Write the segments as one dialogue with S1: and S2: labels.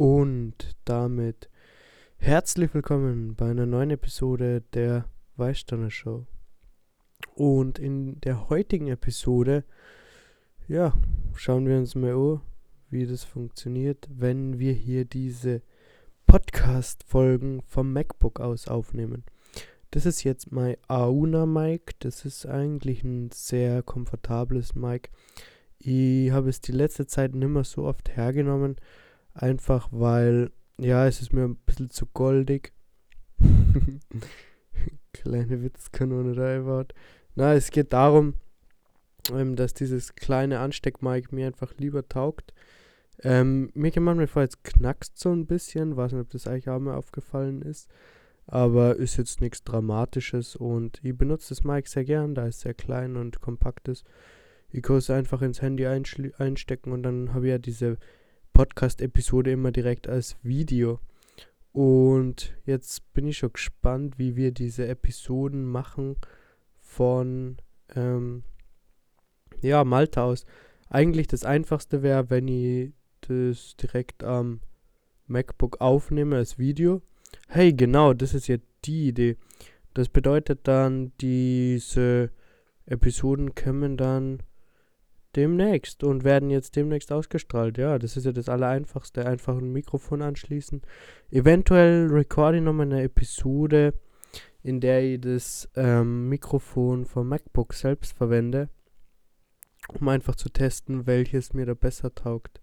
S1: Und damit herzlich willkommen bei einer neuen Episode der Weißstanner Show. Und in der heutigen Episode, ja, schauen wir uns mal an, wie das funktioniert, wenn wir hier diese Podcast-Folgen vom MacBook aus aufnehmen. Das ist jetzt mein Auna Mic. Das ist eigentlich ein sehr komfortables Mic. Ich habe es die letzte Zeit nicht mehr so oft hergenommen, Einfach weil, ja, es ist mir ein bisschen zu goldig. Kleine Witzkanone da einfach. Na, es geht darum, ähm, dass dieses kleine Ansteckmic mir einfach lieber taugt. Ähm, mir kann manchmal vor, jetzt knackst so ein bisschen. Weiß nicht, ob das eigentlich auch mal aufgefallen ist. Aber ist jetzt nichts Dramatisches und ich benutze das Mic sehr gern, da es sehr klein und kompakt ist. Ich kann es einfach ins Handy einstecken und dann habe ich ja diese Podcast-Episode immer direkt als Video. Und jetzt bin ich schon gespannt, wie wir diese Episoden machen von ähm, ja, Malta aus. Eigentlich das einfachste wäre, wenn ich das direkt am MacBook aufnehme als Video. Hey, genau, das ist ja die Idee. Das bedeutet dann, diese Episoden kommen dann demnächst und werden jetzt demnächst ausgestrahlt. Ja, das ist ja das Allereinfachste. Einfach ein Mikrofon anschließen. Eventuell recorde ich nochmal eine Episode, in der ich das ähm, Mikrofon vom MacBook selbst verwende, um einfach zu testen, welches mir da besser taugt.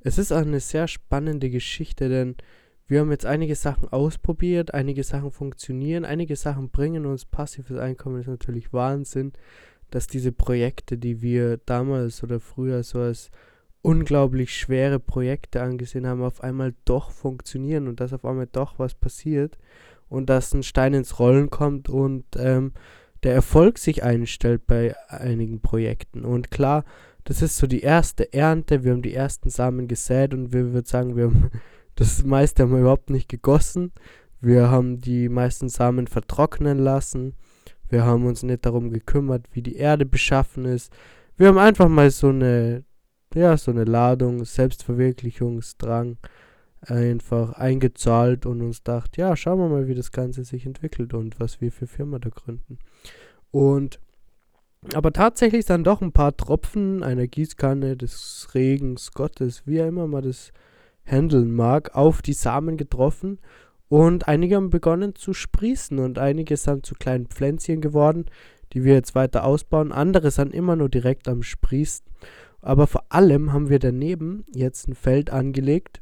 S1: Es ist auch eine sehr spannende Geschichte, denn wir haben jetzt einige Sachen ausprobiert, einige Sachen funktionieren, einige Sachen bringen uns passives Einkommen, ist natürlich Wahnsinn dass diese Projekte, die wir damals oder früher so als unglaublich schwere Projekte angesehen haben, auf einmal doch funktionieren und dass auf einmal doch was passiert und dass ein Stein ins Rollen kommt und ähm, der Erfolg sich einstellt bei einigen Projekten. Und klar, das ist so die erste Ernte, wir haben die ersten Samen gesät und wir würden sagen, wir haben das meiste haben wir überhaupt nicht gegossen. Wir haben die meisten Samen vertrocknen lassen wir haben uns nicht darum gekümmert, wie die Erde beschaffen ist. Wir haben einfach mal so eine, ja, so eine Ladung, Selbstverwirklichungsdrang einfach eingezahlt und uns dacht, ja, schauen wir mal, wie das Ganze sich entwickelt und was wir für Firma da gründen. Und aber tatsächlich dann doch ein paar Tropfen einer Gießkanne des Regens Gottes, wie er immer mal das handeln mag, auf die Samen getroffen und einige haben begonnen zu sprießen und einige sind zu kleinen Pflänzchen geworden, die wir jetzt weiter ausbauen. Andere sind immer nur direkt am Sprießen. Aber vor allem haben wir daneben jetzt ein Feld angelegt,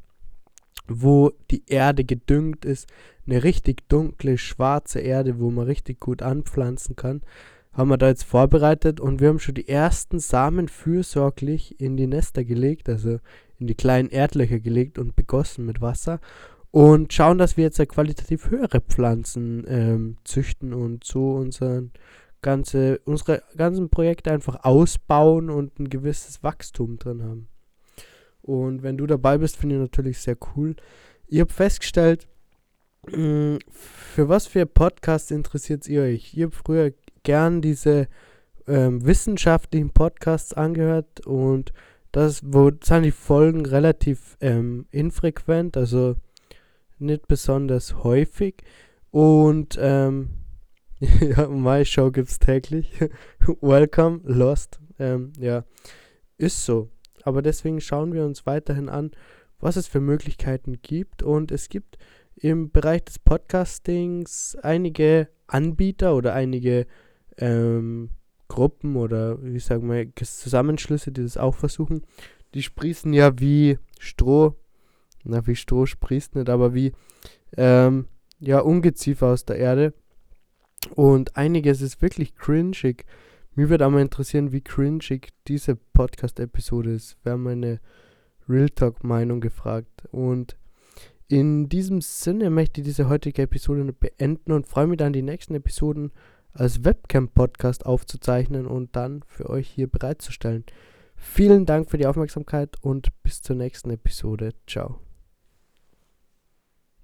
S1: wo die Erde gedüngt ist. Eine richtig dunkle, schwarze Erde, wo man richtig gut anpflanzen kann. Haben wir da jetzt vorbereitet und wir haben schon die ersten Samen fürsorglich in die Nester gelegt, also in die kleinen Erdlöcher gelegt und begossen mit Wasser und schauen, dass wir jetzt qualitativ höhere Pflanzen ähm, züchten und so unseren ganze, unsere ganzen Projekte einfach ausbauen und ein gewisses Wachstum drin haben. Und wenn du dabei bist, finde ich natürlich sehr cool. Ich habe festgestellt, mm, für was für Podcasts interessiert ihr euch? Ich habe früher gern diese ähm, wissenschaftlichen Podcasts angehört und das, wo sind die Folgen relativ ähm, infrequent, also nicht besonders häufig. Und ähm, ja, My Show gibt's täglich. Welcome, Lost. Ähm, ja, ist so. Aber deswegen schauen wir uns weiterhin an, was es für Möglichkeiten gibt. Und es gibt im Bereich des Podcastings einige Anbieter oder einige ähm, Gruppen oder wie sagen wir Zusammenschlüsse, die das auch versuchen. Die sprießen ja wie Stroh na, wie Stroh sprießt nicht, aber wie, ähm, ja, Ungeziefer aus der Erde. Und einiges ist wirklich cringig. Mir würde auch mal interessieren, wie cringig diese Podcast-Episode ist. Wäre meine Real Talk-Meinung gefragt. Und in diesem Sinne möchte ich diese heutige Episode beenden und freue mich dann, die nächsten Episoden als Webcam-Podcast aufzuzeichnen und dann für euch hier bereitzustellen. Vielen Dank für die Aufmerksamkeit und bis zur nächsten Episode. Ciao.